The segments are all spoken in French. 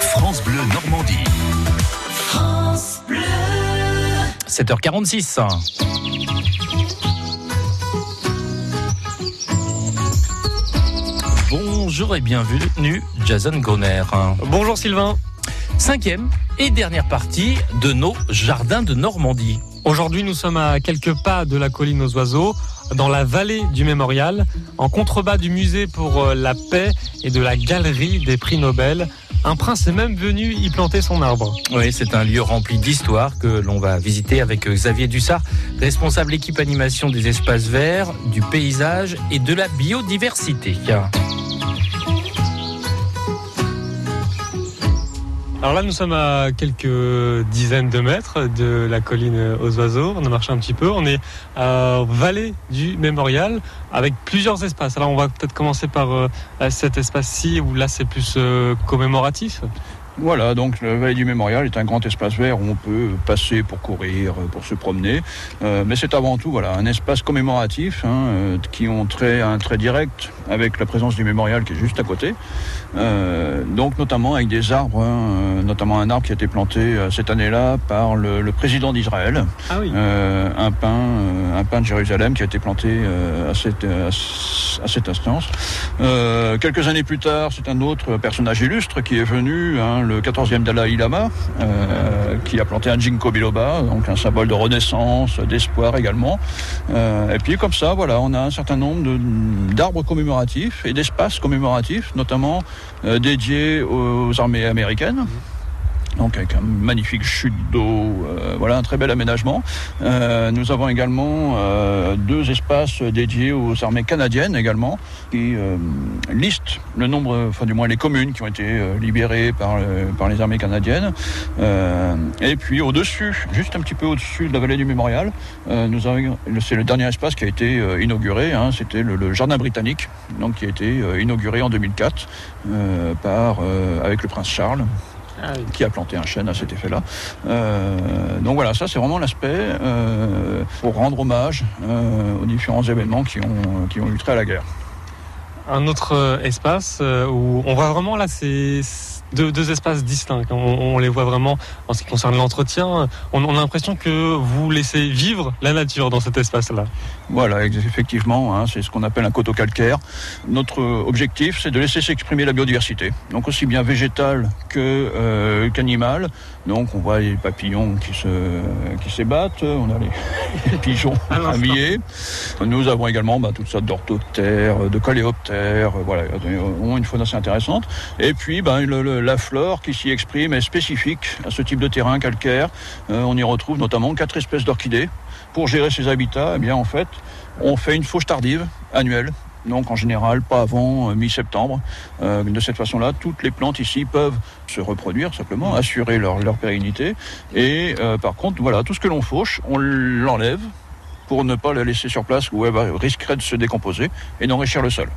France Bleu Normandie. France Bleu. 7h46. Bonjour et bienvenue, Jason Goner. Bonjour Sylvain. Cinquième et dernière partie de nos jardins de Normandie. Aujourd'hui, nous sommes à quelques pas de la colline aux oiseaux, dans la vallée du mémorial, en contrebas du musée pour euh, la paix et de la galerie des prix Nobel. Un prince est même venu y planter son arbre. Oui, c'est un lieu rempli d'histoire que l'on va visiter avec Xavier Dussard, responsable équipe animation des espaces verts, du paysage et de la biodiversité. Alors là, nous sommes à quelques dizaines de mètres de la colline aux oiseaux. On a marché un petit peu. On est à vallée du mémorial avec plusieurs espaces. Alors on va peut-être commencer par euh, cet espace-ci où là c'est plus euh, commémoratif. Voilà, donc le Vallée du Mémorial est un grand espace vert où on peut passer pour courir, pour se promener. Euh, mais c'est avant tout voilà, un espace commémoratif hein, euh, qui ont trait, un trait direct avec la présence du mémorial qui est juste à côté. Euh, donc notamment avec des arbres, hein, notamment un arbre qui a été planté cette année-là par le, le président d'Israël, Ah oui. un pin, un pin de Jérusalem qui a été planté à cette, à cette instance. quelques années plus tard, c'est un autre personnage illustre qui est venu. Hein, le 14e Dalai Lama, euh, qui a planté un ginkgo biloba, donc un symbole de renaissance, d'espoir également. Euh, et puis comme ça, voilà, on a un certain nombre d'arbres commémoratifs et d'espaces commémoratifs, notamment euh, dédiés aux armées américaines donc avec un magnifique chute d'eau, euh, voilà un très bel aménagement. Euh, nous avons également euh, deux espaces dédiés aux armées canadiennes également, qui euh, listent le nombre, enfin du moins les communes qui ont été euh, libérées par, par les armées canadiennes. Euh, et puis au-dessus, juste un petit peu au-dessus de la vallée du Mémorial, nous avons, c'est le dernier espace qui a été inauguré, hein, c'était le, le, jardin britannique, donc qui a été inauguré en 2004 par, avec le prince Charles. Oui. qui a planté un chêne à cet effet-là. Euh, donc voilà, ça c'est vraiment l'aspect euh, pour rendre hommage euh, aux différents événements qui ont, qui ont eu trait à la guerre. Un autre espace où on voit vraiment là, c'est deux, deux, espaces distincts. On, on, les voit vraiment en ce qui concerne l'entretien. On, on, a l'impression que vous laissez vivre la nature dans cet espace-là. Voilà, effectivement, hein, c'est ce qu'on appelle un coteau calcaire. Notre objectif, c'est de laisser s'exprimer la biodiversité, donc aussi bien végétale que euh, qu'animale. Donc on voit les papillons qui se qui s'ébattent, on a les, les pigeons habillés. Nous avons également bah, toutes sortes d'orthoptères, de coléoptères, voilà, une faune assez intéressante. Et puis bah, le, le, la flore qui s'y exprime est spécifique à ce type de terrain calcaire. Euh, on y retrouve notamment quatre espèces d'orchidées. Pour gérer ces habitats, eh bien en fait, on fait une fauche tardive annuelle. Donc en général, pas avant euh, mi-septembre. Euh, de cette façon-là, toutes les plantes ici peuvent se reproduire simplement, assurer leur, pérennité. Et par contre, voilà, tout ce que l'on fauche, on l'enlève pour ne pas la laisser sur place où elle risquerait de se décomposer et d'enrichir le sol.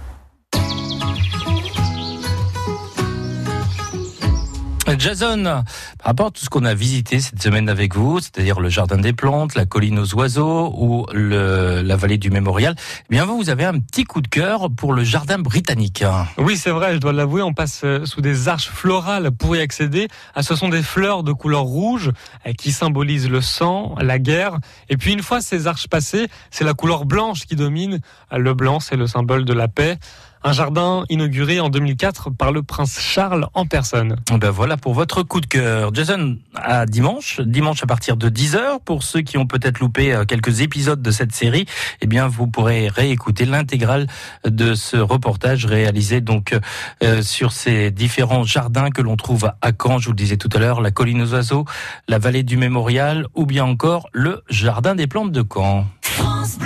Jason, par rapport à tout ce qu'on a visité cette semaine avec vous, c'est-à-dire le jardin des plantes, la colline aux oiseaux ou la vallée du mémorial, eh bien vous, vous avez un petit coup de cœur pour le jardin britannique. Oui, c'est vrai, je dois l'avouer, on passe sous des arches florales pour y accéder. Ah, ce sont des fleurs de couleur rouge qui symbolisent le sang, la guerre. Et puis une fois ces arches passées, c'est la couleur blanche qui domine. Le blanc, c'est le symbole de la paix. Un jardin inauguré en 2004 par le prince Charles en personne. Ben voilà pour votre coup de cœur. Jason, à dimanche, dimanche à partir de 10h, pour ceux qui ont peut-être loupé quelques épisodes de cette série, eh bien vous pourrez réécouter l'intégrale de ce reportage réalisé donc euh, sur ces différents jardins que l'on trouve à Caen, je vous le disais tout à l'heure, la colline aux oiseaux, la vallée du Mémorial ou bien encore le jardin des plantes de Caen. France